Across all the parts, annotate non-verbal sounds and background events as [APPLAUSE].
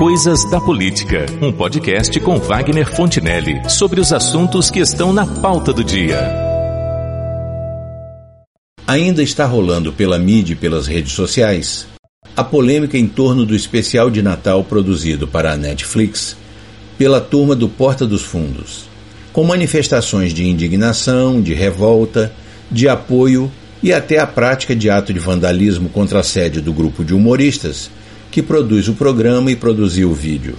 Coisas da Política, um podcast com Wagner Fontinelli sobre os assuntos que estão na pauta do dia. Ainda está rolando pela mídia e pelas redes sociais a polêmica em torno do especial de Natal produzido para a Netflix pela turma do Porta dos Fundos, com manifestações de indignação, de revolta, de apoio e até a prática de ato de vandalismo contra a sede do grupo de humoristas que produz o programa e produziu o vídeo.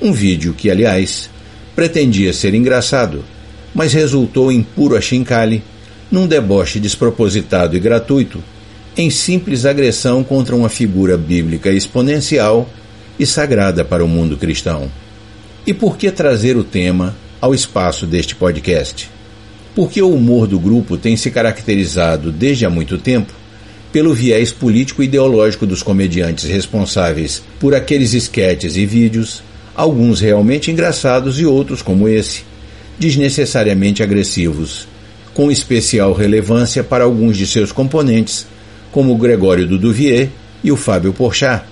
Um vídeo que, aliás, pretendia ser engraçado, mas resultou em puro achincalhe, num deboche despropositado e gratuito, em simples agressão contra uma figura bíblica exponencial e sagrada para o mundo cristão. E por que trazer o tema ao espaço deste podcast? Porque o humor do grupo tem se caracterizado desde há muito tempo pelo viés político-ideológico dos comediantes responsáveis por aqueles esquetes e vídeos, alguns realmente engraçados e outros, como esse, desnecessariamente agressivos, com especial relevância para alguns de seus componentes, como o Gregório Duduvier e o Fábio Porchat,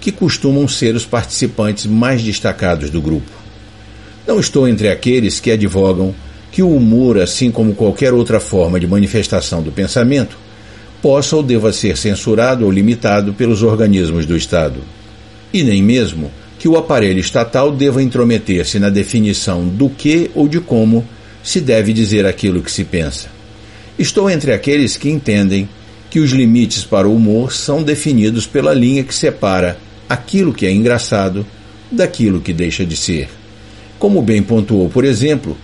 que costumam ser os participantes mais destacados do grupo. Não estou entre aqueles que advogam que o humor, assim como qualquer outra forma de manifestação do pensamento, possa ou deva ser censurado ou limitado pelos organismos do Estado. E nem mesmo que o aparelho estatal deva intrometer-se na definição do que ou de como se deve dizer aquilo que se pensa. Estou entre aqueles que entendem que os limites para o humor são definidos pela linha que separa aquilo que é engraçado daquilo que deixa de ser. Como bem pontuou, por exemplo,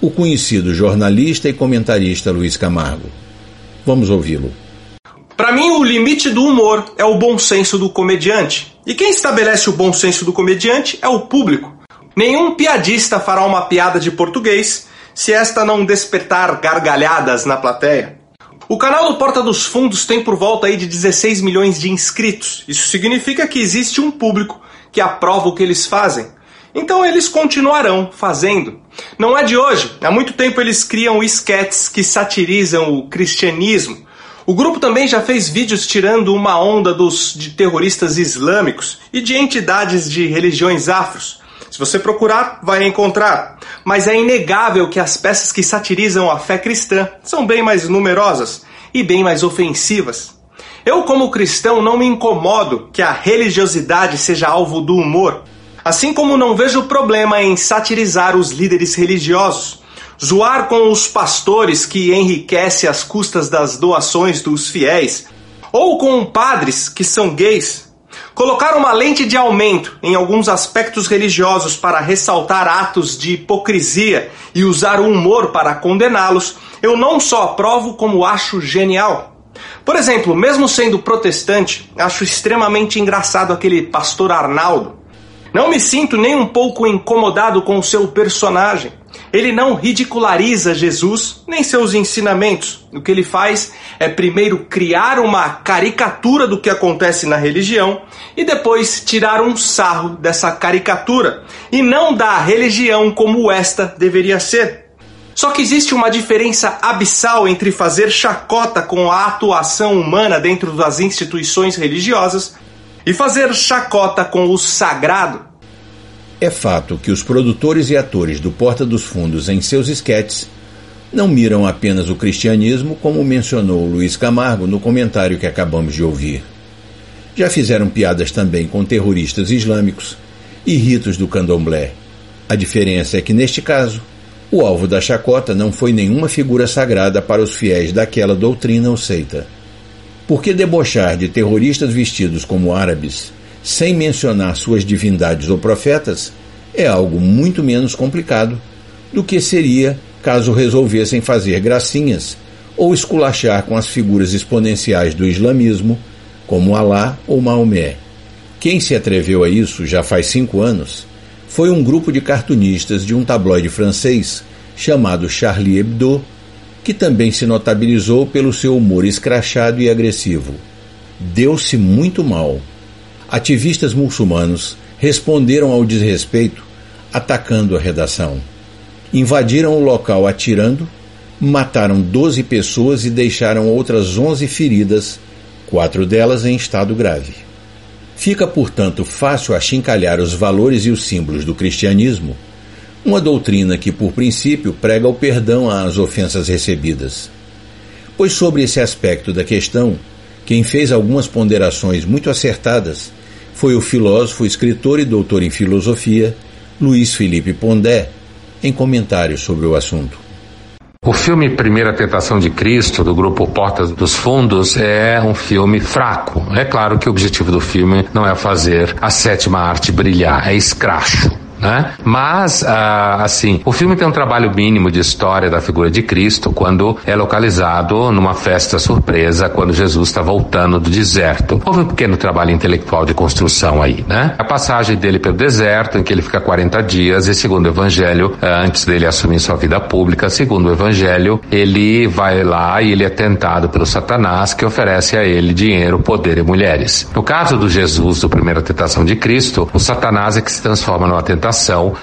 o conhecido jornalista e comentarista Luiz Camargo. Vamos ouvi-lo. Para mim, o limite do humor é o bom senso do comediante. E quem estabelece o bom senso do comediante é o público. Nenhum piadista fará uma piada de português se esta não despertar gargalhadas na plateia. O canal do Porta dos Fundos tem por volta aí de 16 milhões de inscritos. Isso significa que existe um público que aprova o que eles fazem. Então eles continuarão fazendo. Não é de hoje. Há muito tempo eles criam esquetes que satirizam o cristianismo, o grupo também já fez vídeos tirando uma onda dos de terroristas islâmicos e de entidades de religiões afros. Se você procurar, vai encontrar. Mas é inegável que as peças que satirizam a fé cristã são bem mais numerosas e bem mais ofensivas. Eu, como cristão, não me incomodo que a religiosidade seja alvo do humor, assim como não vejo problema em satirizar os líderes religiosos zoar com os pastores que enriquece às custas das doações dos fiéis, ou com padres que são gays, colocar uma lente de aumento em alguns aspectos religiosos para ressaltar atos de hipocrisia e usar o humor para condená-los, eu não só aprovo como acho genial. Por exemplo, mesmo sendo protestante, acho extremamente engraçado aquele pastor Arnaldo. Não me sinto nem um pouco incomodado com o seu personagem. Ele não ridiculariza Jesus nem seus ensinamentos. O que ele faz é primeiro criar uma caricatura do que acontece na religião e depois tirar um sarro dessa caricatura e não da religião como esta deveria ser. Só que existe uma diferença abissal entre fazer chacota com a atuação humana dentro das instituições religiosas e fazer chacota com o sagrado. É fato que os produtores e atores do Porta dos Fundos em seus esquetes não miram apenas o cristianismo, como mencionou Luiz Camargo no comentário que acabamos de ouvir. Já fizeram piadas também com terroristas islâmicos e ritos do candomblé. A diferença é que, neste caso, o alvo da chacota não foi nenhuma figura sagrada para os fiéis daquela doutrina ou seita. Porque debochar de terroristas vestidos como árabes sem mencionar suas divindades ou profetas, é algo muito menos complicado do que seria caso resolvessem fazer gracinhas ou esculachar com as figuras exponenciais do islamismo, como Alá ou Maomé. Quem se atreveu a isso já faz cinco anos foi um grupo de cartunistas de um tabloide francês chamado Charlie Hebdo, que também se notabilizou pelo seu humor escrachado e agressivo. Deu-se muito mal ativistas muçulmanos responderam ao desrespeito atacando a redação. Invadiram o local atirando, mataram 12 pessoas e deixaram outras 11 feridas, quatro delas em estado grave. Fica, portanto, fácil achincalhar os valores e os símbolos do cristianismo, uma doutrina que, por princípio, prega o perdão às ofensas recebidas. Pois sobre esse aspecto da questão, quem fez algumas ponderações muito acertadas foi o filósofo, escritor e doutor em filosofia Luiz Felipe Pondé, em comentários sobre o assunto. O filme Primeira Tentação de Cristo, do grupo Portas dos Fundos, é um filme fraco. É claro que o objetivo do filme não é fazer a sétima arte brilhar, é escracho né? Mas, ah, assim, o filme tem um trabalho mínimo de história da figura de Cristo quando é localizado numa festa surpresa quando Jesus está voltando do deserto. Houve um pequeno trabalho intelectual de construção aí, né? A passagem dele pelo deserto, em que ele fica 40 dias, e segundo o evangelho, ah, antes dele assumir sua vida pública, segundo o evangelho, ele vai lá e ele é tentado pelo Satanás que oferece a ele dinheiro, poder e mulheres. No caso do Jesus, do primeira tentação de Cristo, o Satanás é que se transforma numa tentação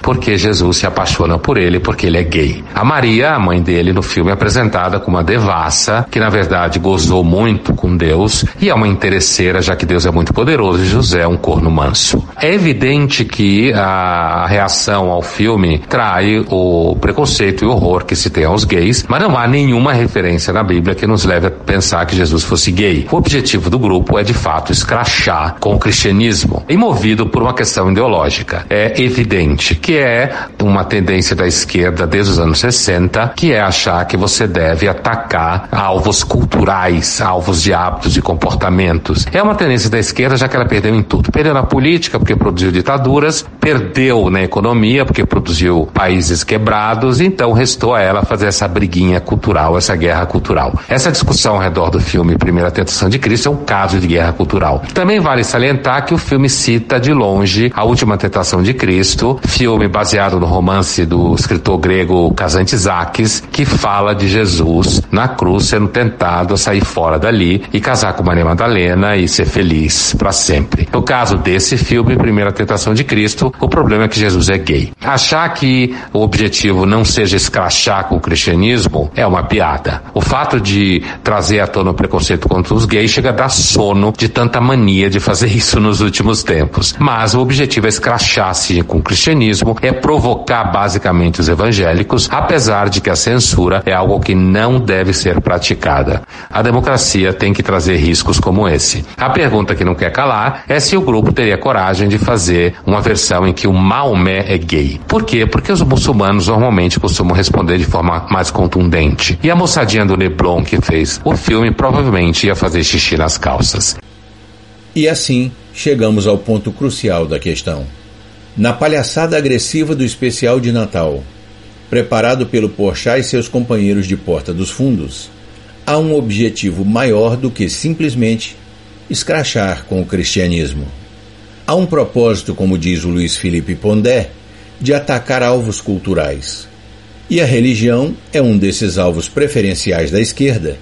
porque Jesus se apaixona por ele porque ele é gay. A Maria, a mãe dele, no filme é apresentada como uma devassa que na verdade gozou muito com Deus e é uma interesseira já que Deus é muito poderoso e José é um corno manso. É evidente que a reação ao filme trai o preconceito e o horror que se tem aos gays, mas não há nenhuma referência na Bíblia que nos leve a pensar que Jesus fosse gay. O objetivo do grupo é de fato escrachar com o cristianismo e movido por uma questão ideológica. É evidente que é uma tendência da esquerda desde os anos 60, que é achar que você deve atacar alvos culturais, alvos de hábitos e comportamentos. É uma tendência da esquerda, já que ela perdeu em tudo. Perdeu na política, porque produziu ditaduras, perdeu na economia, porque produziu países quebrados, então restou a ela fazer essa briguinha cultural, essa guerra cultural. Essa discussão ao redor do filme Primeira Tentação de Cristo é um caso de guerra cultural. Também vale salientar que o filme cita de longe a última tentação de Cristo, filme baseado no romance do escritor grego Kazantzakis, que fala de Jesus na cruz sendo tentado a sair fora dali e casar com Maria Madalena e ser feliz para sempre. No caso desse filme, Primeira Tentação de Cristo, o problema é que Jesus é gay. Achar que o objetivo não seja escrachar com o cristianismo é uma piada. O fato de trazer à tona o preconceito contra os gays chega a dar sono de tanta mania de fazer [LAUGHS] isso nos últimos tempos. Mas o objetivo é escrachar sim com o cristianismo é provocar basicamente os evangélicos, apesar de que a censura é algo que não deve ser praticada. A democracia tem que trazer riscos como esse. A pergunta que não quer calar é se o grupo teria coragem de fazer uma versão em que o Maomé é gay. Por quê? Porque os muçulmanos normalmente costumam responder de forma mais contundente. E a moçadinha do Neblon que fez o filme provavelmente ia fazer xixi nas calças. E assim chegamos ao ponto crucial da questão. Na palhaçada agressiva do especial de Natal, preparado pelo Porchat e seus companheiros de Porta dos Fundos, há um objetivo maior do que simplesmente escrachar com o cristianismo. Há um propósito, como diz o Luiz Felipe Pondé, de atacar alvos culturais. E a religião é um desses alvos preferenciais da esquerda,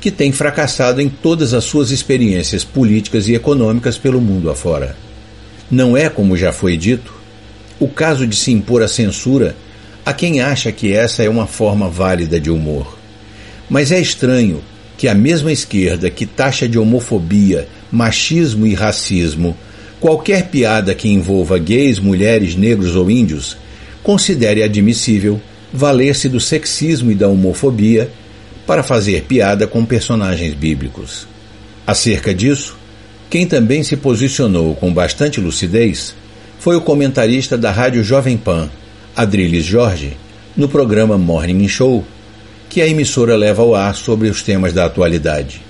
que tem fracassado em todas as suas experiências políticas e econômicas pelo mundo afora. Não é, como já foi dito, o caso de se impor a censura a quem acha que essa é uma forma válida de humor. Mas é estranho que a mesma esquerda que taxa de homofobia, machismo e racismo qualquer piada que envolva gays, mulheres, negros ou índios, considere admissível valer-se do sexismo e da homofobia para fazer piada com personagens bíblicos. Acerca disso, quem também se posicionou com bastante lucidez foi o comentarista da Rádio Jovem Pan, Adriles Jorge, no programa Morning Show, que a emissora leva ao ar sobre os temas da atualidade.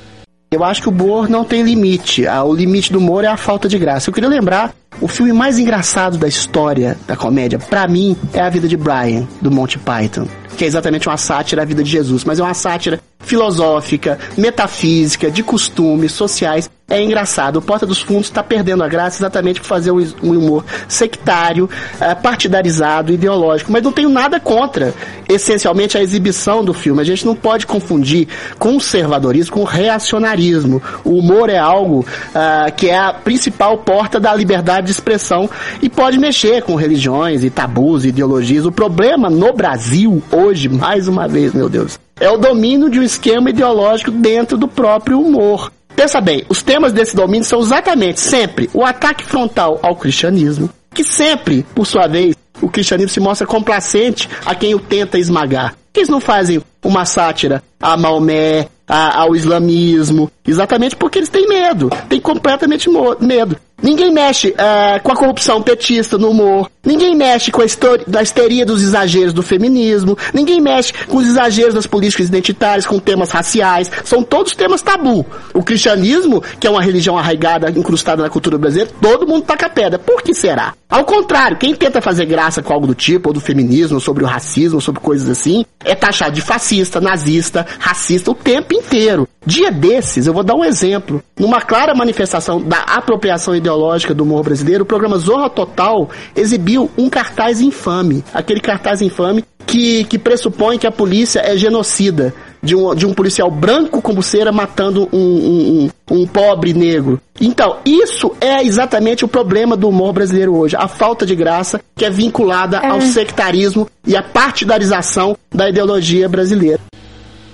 Eu acho que o humor não tem limite. Ah, o limite do humor é a falta de graça. Eu queria lembrar o filme mais engraçado da história da comédia, para mim, é A Vida de Brian, do Monty Python, que é exatamente uma sátira à vida de Jesus, mas é uma sátira filosófica, metafísica, de costumes sociais. É engraçado. O Porta dos Fundos está perdendo a graça exatamente por fazer um humor sectário, eh, partidarizado, ideológico. Mas não tenho nada contra, essencialmente, a exibição do filme. A gente não pode confundir conservadorismo com reacionarismo. O humor é algo uh, que é a principal porta da liberdade de expressão e pode mexer com religiões e tabus e ideologias. O problema no Brasil, hoje, mais uma vez, meu Deus, é o domínio de um esquema ideológico dentro do próprio humor. Pensa bem, os temas desse domínio são exatamente sempre o ataque frontal ao cristianismo, que sempre, por sua vez, o cristianismo se mostra complacente a quem o tenta esmagar. Eles não fazem uma sátira a Maomé, a, ao islamismo, exatamente porque eles têm medo, têm completamente medo. Ninguém mexe uh, com a corrupção petista no humor. Ninguém mexe com a, a histeria dos exageros do feminismo. Ninguém mexe com os exageros das políticas identitárias, com temas raciais. São todos temas tabu. O cristianismo, que é uma religião arraigada, incrustada na cultura brasileira, todo mundo taca pedra. Por que será? Ao contrário, quem tenta fazer graça com algo do tipo, ou do feminismo, ou sobre o racismo, ou sobre coisas assim, é taxado de fascista, nazista, racista o tempo inteiro. Dia desses, eu vou dar um exemplo. Numa clara manifestação da apropriação ideológica do humor brasileiro, o programa Zorra Total exibiu um cartaz infame. Aquele cartaz infame que, que pressupõe que a polícia é genocida. De um, de um policial branco com buceira matando um, um, um, um pobre negro. Então, isso é exatamente o problema do humor brasileiro hoje. A falta de graça que é vinculada é. ao sectarismo e à partidarização da ideologia brasileira.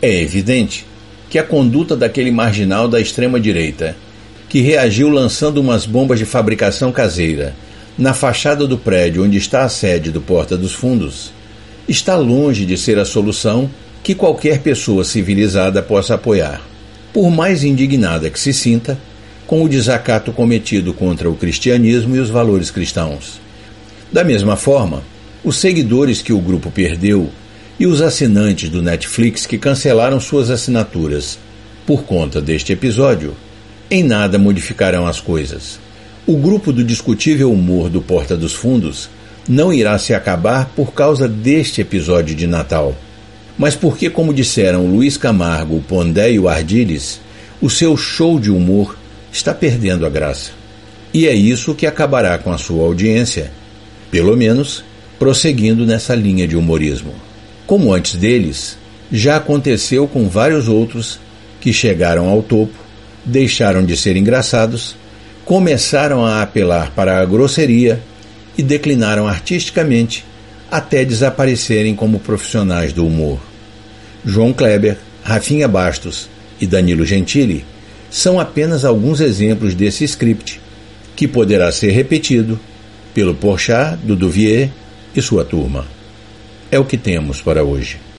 É evidente que a conduta daquele marginal da extrema-direita, que reagiu lançando umas bombas de fabricação caseira na fachada do prédio onde está a sede do Porta dos Fundos, está longe de ser a solução que qualquer pessoa civilizada possa apoiar, por mais indignada que se sinta com o desacato cometido contra o cristianismo e os valores cristãos. Da mesma forma, os seguidores que o grupo perdeu e os assinantes do Netflix que cancelaram suas assinaturas por conta deste episódio, em nada modificarão as coisas. O grupo do discutível humor do Porta dos Fundos não irá se acabar por causa deste episódio de Natal, mas porque, como disseram Luiz Camargo, Pondé e o Ardiles, o seu show de humor está perdendo a graça. E é isso que acabará com a sua audiência, pelo menos prosseguindo nessa linha de humorismo. Como antes deles, já aconteceu com vários outros que chegaram ao topo, deixaram de ser engraçados, começaram a apelar para a grosseria e declinaram artisticamente até desaparecerem como profissionais do humor. João Kleber, Rafinha Bastos e Danilo Gentili são apenas alguns exemplos desse script que poderá ser repetido pelo Porchat, Duduvier e sua turma é o que temos para hoje.